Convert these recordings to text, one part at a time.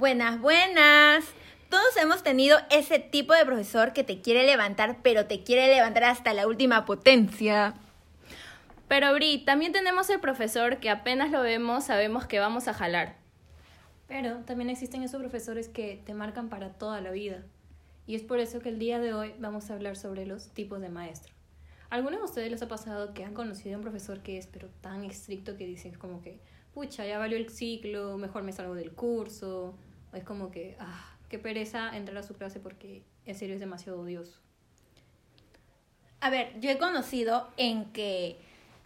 Buenas, buenas. Todos hemos tenido ese tipo de profesor que te quiere levantar, pero te quiere levantar hasta la última potencia. Pero Bri, también tenemos el profesor que apenas lo vemos sabemos que vamos a jalar. Pero también existen esos profesores que te marcan para toda la vida. Y es por eso que el día de hoy vamos a hablar sobre los tipos de maestro. ¿Alguno de ustedes les ha pasado que han conocido a un profesor que es pero tan estricto que dicen como que, pucha, ya valió el ciclo, mejor me salgo del curso? Es como que, ah, qué pereza entrar a su clase porque en serio es demasiado odioso. A ver, yo he conocido en que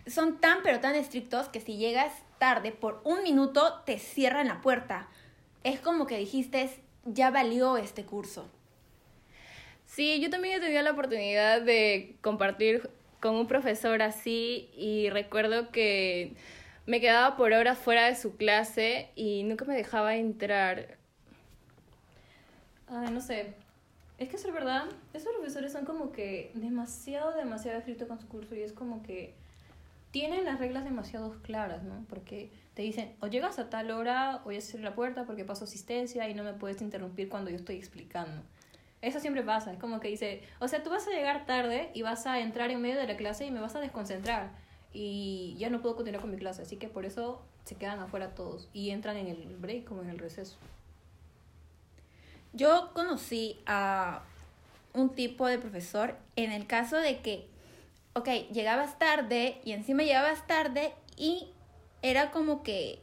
son tan pero tan estrictos que si llegas tarde por un minuto te cierran la puerta. Es como que dijiste, ya valió este curso. Sí, yo también he tenido la oportunidad de compartir con un profesor así y recuerdo que me quedaba por horas fuera de su clase y nunca me dejaba entrar. Ay, no sé. Es que es verdad, esos profesores son como que demasiado, demasiado estrictos con su curso y es como que tienen las reglas demasiado claras, ¿no? Porque te dicen, o llegas a tal hora, o ya se la puerta porque paso asistencia y no me puedes interrumpir cuando yo estoy explicando. Eso siempre pasa, es como que dice, o sea, tú vas a llegar tarde y vas a entrar en medio de la clase y me vas a desconcentrar y ya no puedo continuar con mi clase, así que por eso se quedan afuera todos y entran en el break como en el receso. Yo conocí a un tipo de profesor en el caso de que ok, llegabas tarde y encima llegabas tarde y era como que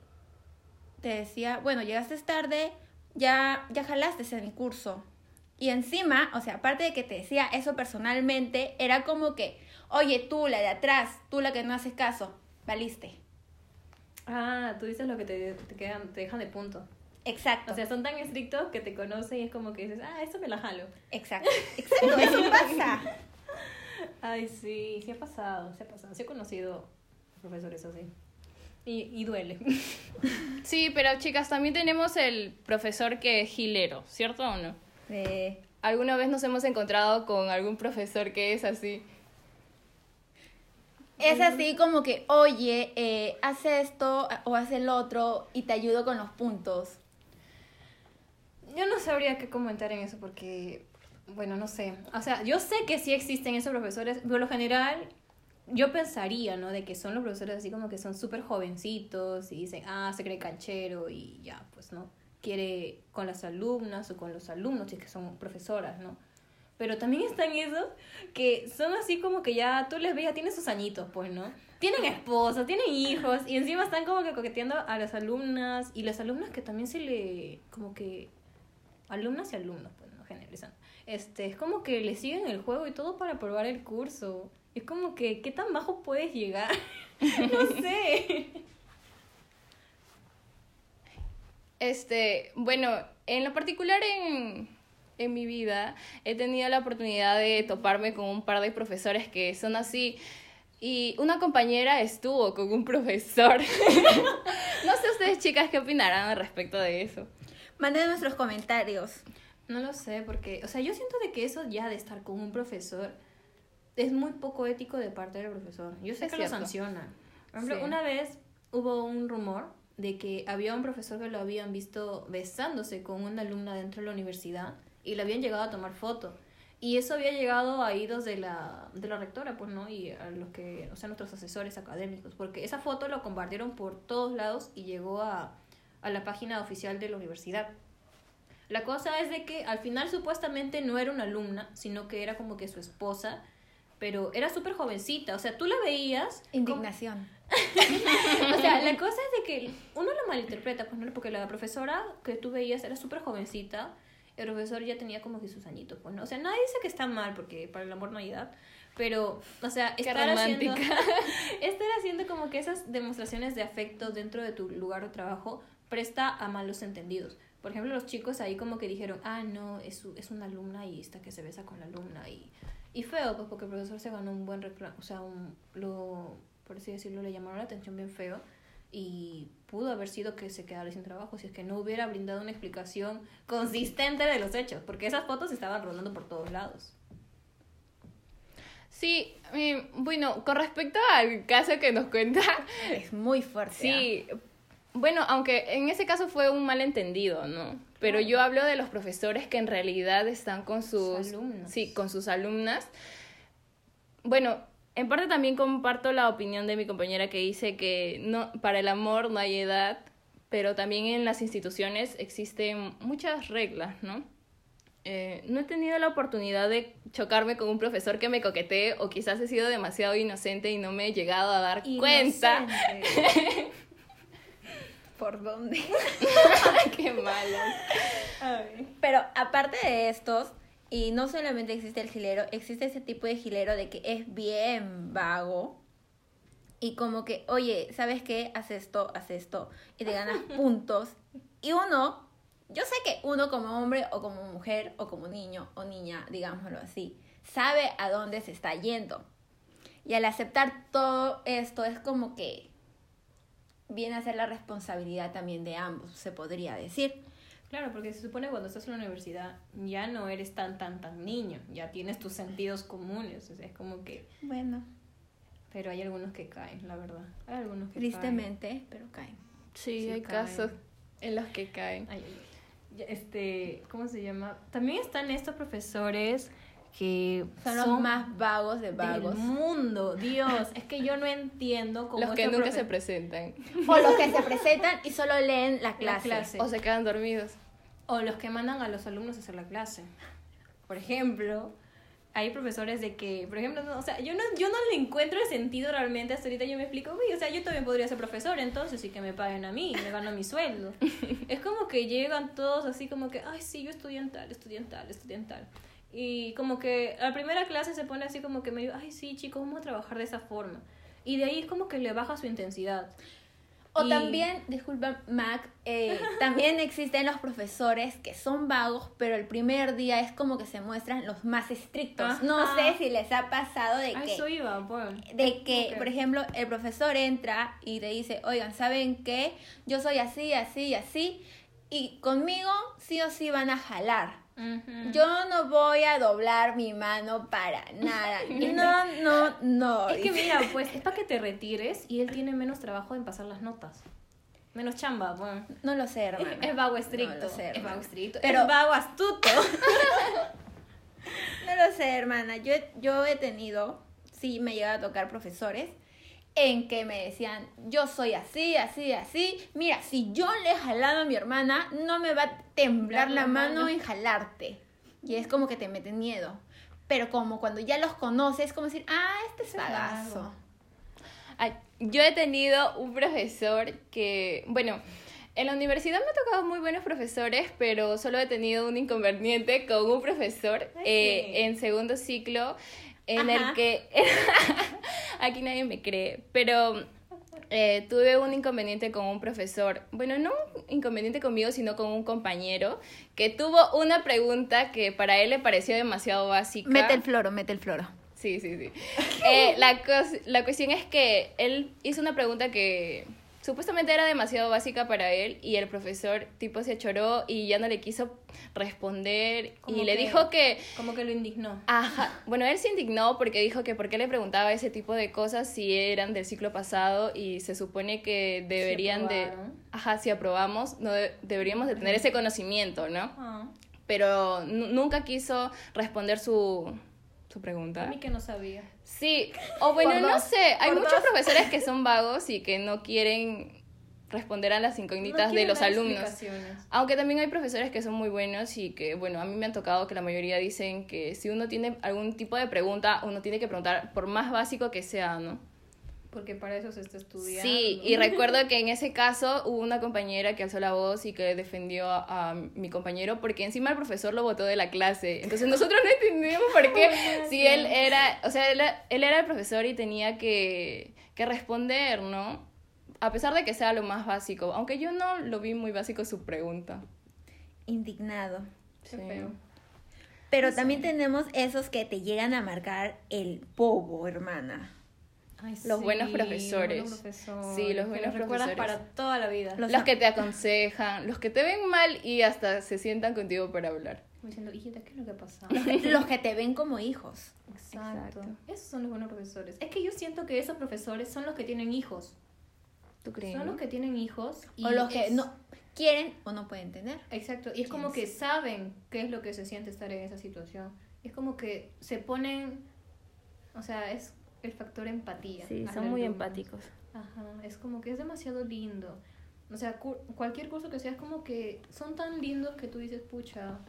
te decía, bueno, llegaste tarde, ya, ya jalaste en mi curso. Y encima, o sea, aparte de que te decía eso personalmente, era como que, oye, tú, la de atrás, tú la que no haces caso, valiste. Ah, tú dices lo que te, te, quedan, te dejan de punto. Exacto. O sea, son tan estrictos que te conocen y es como que dices, ah, esto me la jalo. Exacto. Exacto, eso pasa. Ay, sí, sí ha pasado, sí ha pasado. Sí he conocido profesores así. Y, y duele. Sí, pero chicas, también tenemos el profesor que es gilero, ¿cierto o no? Eh, ¿Alguna vez nos hemos encontrado con algún profesor que es así? es así como que, oye, eh, hace esto o hace el otro y te ayudo con los puntos. Yo no sabría qué comentar en eso porque bueno, no sé. O sea, yo sé que sí existen esos profesores. Por lo general, yo pensaría, ¿no? De que son los profesores así como que son súper jovencitos y dicen, ah, se cree canchero y ya, pues, ¿no? Quiere con las alumnas o con los alumnos, si es que son profesoras, ¿no? Pero también están esos que son así como que ya tú les ves, ya tienen sus añitos, pues, ¿no? Tienen esposa, tienen hijos y encima están como que coqueteando a las alumnas y las alumnas que también se le, como que, alumnas y alumnos, pues, ¿no? Generalizando este, es como que le siguen el juego y todo para probar el curso. Es como que, ¿qué tan bajo puedes llegar? no sé. Este, bueno, en lo particular en, en mi vida he tenido la oportunidad de toparme con un par de profesores que son así. Y una compañera estuvo con un profesor. no sé ustedes chicas qué opinarán al respecto de eso. Manden nuestros comentarios. No lo sé, porque, o sea, yo siento de que eso ya de estar con un profesor es muy poco ético de parte del profesor. Yo sé que lo sanciona. Por ejemplo, una vez hubo un rumor de que había un profesor que lo habían visto besándose con una alumna dentro de la universidad y le habían llegado a tomar foto. Y eso había llegado a oídos de la, de la rectora, pues, ¿no? Y a los que, o sea, nuestros asesores académicos, porque esa foto lo compartieron por todos lados y llegó a, a la página oficial de la universidad. La cosa es de que al final supuestamente no era una alumna, sino que era como que su esposa, pero era súper jovencita, o sea, tú la veías... Indignación. o sea, la cosa es de que uno lo malinterpreta, pues no, porque la profesora que tú veías era súper jovencita, el profesor ya tenía como que sus añitos, pues no, o sea, nadie dice que está mal, porque para el amor no hay edad, pero, o sea, estar haciendo, estar haciendo como que esas demostraciones de afecto dentro de tu lugar de trabajo presta a malos entendidos. Por ejemplo, los chicos ahí como que dijeron, ah, no, es, es una alumna y está que se besa con la alumna. Y, y feo, pues porque el profesor se ganó un buen reclamo, o sea, un, lo, por así decirlo, le llamaron la atención bien feo. Y pudo haber sido que se quedara sin trabajo si es que no hubiera brindado una explicación consistente de los hechos, porque esas fotos estaban rodando por todos lados. Sí, bueno, con respecto al caso que nos cuenta... Es muy fuerte. Sí, ¿ah? Bueno, aunque en ese caso fue un malentendido, ¿no? Pero Claro. yo hablo de los profesores que en realidad están con sus, Sus alumnos. sí, con sus alumnas. Bueno, en parte también comparto la opinión de mi compañera que dice que no para el amor no hay edad, pero también en las instituciones existen muchas reglas, ¿no? Eh, no he tenido la oportunidad de chocarme con un profesor que me coquetee o quizás he sido demasiado inocente y no me he llegado a dar cuenta. ¿Por dónde? Qué malo. Ay. Pero aparte de estos, y no solamente existe el gilero, existe ese tipo de gilero de que es bien vago. Y como que, oye, ¿sabes qué? Haz esto, haz esto. Y te ganas puntos. Y uno, yo sé que uno como hombre o como mujer o como niño o niña, digámoslo así, sabe a dónde se está yendo. Y al aceptar todo esto es como que viene a ser la responsabilidad también de ambos, se podría decir. Claro, porque se supone cuando estás en la universidad ya no eres tan, tan, tan niño, ya tienes tus sentidos comunes, o sea, es como que... Bueno, Pero hay algunos que caen, la verdad. Hay algunos que tristemente, pero caen. Sí, Sí, hay caen. casos en los que caen. Ay, Este, ¿cómo se llama? También están estos profesores que Son los más vagos de vagos. del mundo. Dios, es que yo no entiendo cómo Los que nunca profe- se presentan. O los que se presentan y solo leen la clase. clase. O se quedan dormidos. O los que mandan a los alumnos a hacer la clase. Por ejemplo, hay profesores de que, por ejemplo, no, o sea, yo no, yo no le encuentro el sentido realmente hasta ahorita yo me explico, uy, o sea, yo también podría ser profesor entonces y que me paguen a mí, me gano mi sueldo. es como que llegan todos así como que, ay, sí, yo estudiantal, estudiantal, estudiantal. Y como que a la primera clase se pone así como que medio, ay, sí, chicos, vamos a trabajar de esa forma. Y de ahí es como que le baja su intensidad. O Y- también, disculpa, Mac, eh, también existen los profesores que son vagos, pero el primer día es como que se muestran los más estrictos. No sé si les ha pasado de que... De que, por ejemplo, el profesor entra y te dice, oigan, ¿saben qué? Yo soy así, así y así, y conmigo sí o sí van a jalar. Yo no voy a doblar mi mano para nada. No, no, no. Es que mira, pues es para que te retires y él tiene menos trabajo en pasar las notas. Menos chamba, bueno. No lo sé, hermano. Es vago estricto. No lo sé, es vago estricto. Pero- Es vago astuto. No lo sé, hermana. Yo, yo he tenido, sí me llega a tocar profesores en que me decían, yo soy así, así, así. Mira, si yo le he jalado a mi hermana, no me va a temblar la, La mano mano. en jalarte. Y es como que te meten miedo. Pero como cuando ya los conoces, es como decir, ah, este es. Ay, yo he tenido un profesor que, bueno, en la universidad me ha tocado muy buenos profesores, pero solo he tenido un inconveniente con un profesor eh, en segundo ciclo en Ajá. el que aquí nadie me cree, pero eh, tuve un inconveniente con un profesor, bueno, no un inconveniente conmigo, sino con un compañero que tuvo una pregunta que para él le pareció demasiado básica. Mete el floro, mete el floro. Sí, sí, sí. Eh, la, la cuestión es que él hizo una pregunta que supuestamente era demasiado básica para él y el profesor tipo se choró y ya no le quiso responder y le dijo que... Como que lo indignó. Ajá, bueno, él se indignó porque dijo que por qué le preguntaba ese tipo de cosas si eran del ciclo pasado y se supone que deberían de... Ajá, si aprobamos, no de- deberíamos de tener ese conocimiento, ¿no? Ah, Pero nu- nunca quiso responder su, a pregunta. mí que no sabía. Sí, o bueno, no dos, sé, hay muchos dos. profesores que son vagos y que no quieren responder a las incógnitas No de los alumnos. Aunque también hay profesores que son muy buenos y que, bueno, a mí me han tocado que la mayoría dicen que si uno tiene algún tipo de pregunta, uno tiene que preguntar por más básico que sea, ¿no? Porque para eso se está estudiando. Sí, y recuerdo que en ese caso hubo una compañera que alzó la voz y que defendió a, a mi compañero porque encima el profesor lo botó de la clase. Entonces nosotros no entendíamos por qué, si él era, o sea, él, él era el profesor y tenía que, que responder, ¿no? A pesar de que sea lo más básico, aunque yo no lo vi muy básico su pregunta. Indignado. Qué Sí. feo. Pero también tenemos esos que te llegan a marcar el bobo, hermana. Ay, Los buenos sí, profesores. buenos profesores, Sí, los que buenos recuerdas profesores. para toda la vida. Los- Los que te aconsejan, los que te ven mal y hasta se sientan contigo para hablar. Diciendo, hijita, ¿qué es lo que pasa? Los que te ven como hijos. Exacto. Exacto. Esos son los buenos profesores. Es que yo siento que esos profesores son los que tienen hijos. ¿Tú crees? Son los que tienen hijos. Y o los que es- no quieren o no pueden tener. Exacto, y es como que saben qué es lo que se siente estar en esa situación. Es como que se ponen, o sea, es el factor empatía. Sí, son muy empáticos. Ajá, es como que es demasiado lindo. O sea, cu- cualquier curso que sea es como que son tan lindos que tú dices, pucha,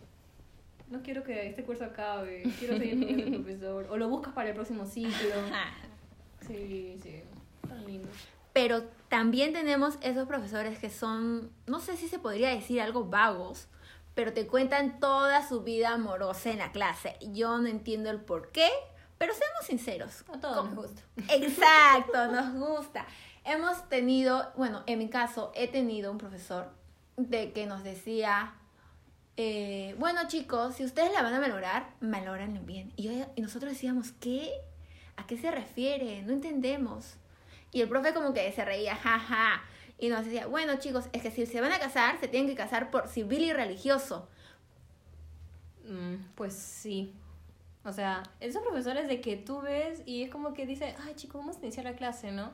no quiero que este curso acabe, quiero seguir con este profesor. O lo buscas para el próximo ciclo. Sí, sí, tan lindo. Pero también tenemos esos profesores que son, no sé si se podría decir algo vagos, pero te cuentan toda su vida amorosa en la clase. Yo no entiendo el por qué, pero seamos sinceros. A todos nos gusta. Exacto, nos gusta. Hemos tenido, bueno, en mi caso he tenido un profesor de que nos decía, eh, bueno chicos, si ustedes la van a valorar, valórenla bien. Y, yo- y nosotros decíamos, ¿qué? ¿A qué se refiere? No entendemos. Y el profe como que se reía, jaja. Y nos decía, bueno chicos, es que si se van a casar, se tienen que casar por civil y religioso. Mm, pues sí. O sea, esos profesores de que tú ves y es como que dice, ay chicos, vamos a iniciar la clase, ¿no?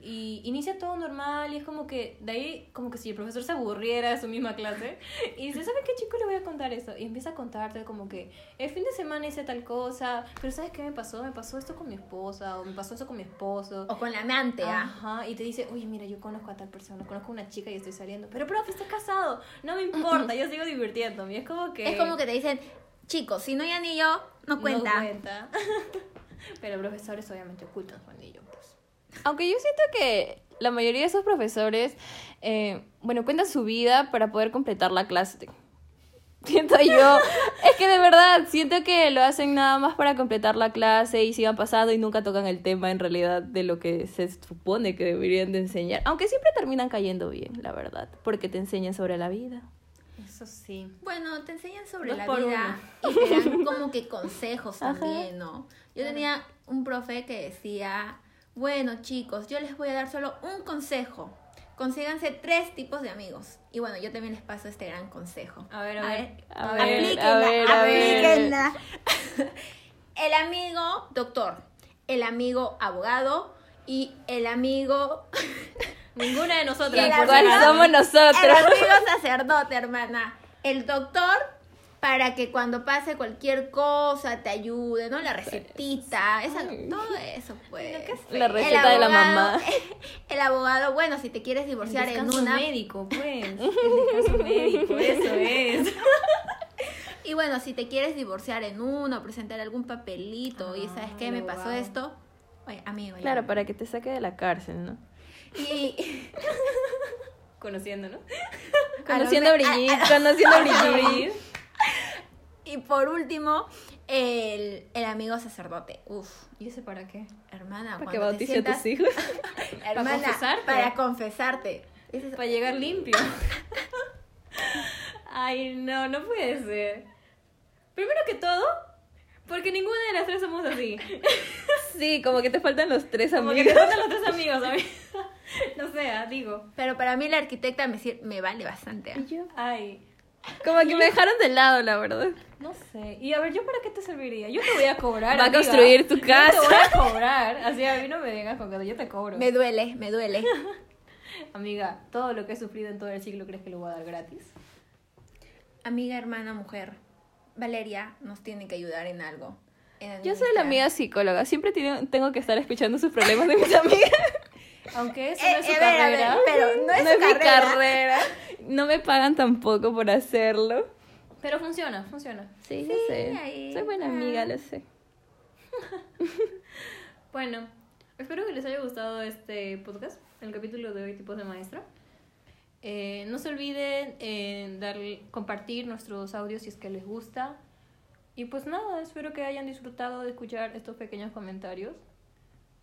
Y inicia todo normal y es como que de ahí, como que si el profesor se aburriera de su misma clase y dice, ¿sabe qué chico le voy a contar eso? Y empieza a contarte como que el fin de semana hice tal cosa, pero ¿sabes qué me pasó? Me pasó esto con mi esposa o me pasó eso con mi esposo. O con la amante, ¿ah? Ajá, y te dice, oye, mira, yo conozco a tal persona, conozco a una chica y estoy saliendo. Pero, profe, estás casado. No me importa, yo sigo divirtiéndome. Es como que... Es como que te dicen, chicos, si no hay anillo, no cuenta. No cuenta. Pero profesores obviamente ocultan su anillo, pues. Aunque yo siento que la mayoría de esos profesores, eh, bueno, cuentan su vida para poder completar la clase. Siento yo, es que de verdad, siento que lo hacen nada más para completar la clase y sigan pasando y nunca tocan el tema en realidad de lo que se supone que deberían de enseñar. Aunque siempre terminan cayendo bien, la verdad, porque te enseñan sobre la vida. Eso sí. Bueno, te enseñan sobre Dos la vida y te dan como que consejos también, ¿no? Yo tenía un profe que decía, bueno chicos, yo les voy a dar solo un consejo. Consíganse tres tipos de amigos. Y bueno, yo también les paso este gran consejo. A ver, a ver. A ver, aplíquenla, a ver, a ver. aplíquenla. El amigo doctor, el amigo abogado y el amigo... Ninguna de nosotras. el ¿Cuál somos El nosotros? amigo sacerdote, hermana. El doctor para que cuando pase cualquier cosa te ayude, ¿no? La recetita, esa, todo eso, pues. La El receta de la mamá. El abogado, bueno, si te quieres El divorciar en una. médico, pues. El descanso médico, eso es. Y bueno, si te quieres divorciar en uno, presentar algún papelito y Ah, sabes qué, el me pasó abogado. esto. Oye, amigo. ya. Claro, para que te saque de la cárcel, ¿no? Y. Conociendo, ¿no? Conociendo a Brigitte, conociendo a Brigitte. Y por último, el, el amigo sacerdote. Uf, ¿Y ese para qué? hermana, Para que bautice a tus hijos. Hermana, confesarte? Para confesarte. Ese es- Para llegar limpio. Ay, no, no puede ser. Primero que todo, porque ninguna de las tres somos así. Sí, como que te faltan los tres Como que amigos. te faltan los tres amigos. No sé, digo. Pero para mí la arquitecta me, sir- me vale bastante. Y yo, Ay, Como que me dejaron de lado, la verdad. no sé. Y a ver, ¿yo para qué te serviría? Yo te voy a cobrar. Va a construir tu Yo casa. te voy a cobrar. Así a mí no me vengas con que yo te cobro. Me duele, me duele. Amiga, todo lo que he sufrido en todo el siglo, ¿crees que lo voy a dar gratis? Amiga, hermana, mujer. Valeria nos tiene que ayudar en algo. en Yo soy la amiga psicóloga. Siempre tiene- tengo que estar escuchando sus problemas de mis amigas. Aunque eso Eh, no es su eh, a ver, a ver, carrera. pero no es, no su es mi carrera. carrera. No me pagan tampoco por hacerlo. Pero funciona, funciona. Sí, Sí, sé. ahí Soy buena amiga, lo sé. Bueno, espero que les haya gustado este podcast, el capítulo de hoy, tipos de maestra. Eh, no se olviden en darle, compartir nuestros audios si es que les gusta. Y pues nada, espero que hayan disfrutado de escuchar estos pequeños comentarios.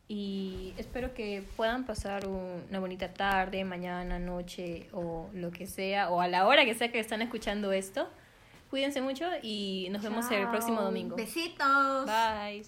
Y espero que puedan pasar un- una bonita tarde, mañana, noche o lo que sea, o a la hora que sea que están escuchando esto. Cuídense mucho y nos vemos el próximo domingo. Besitos. Bye.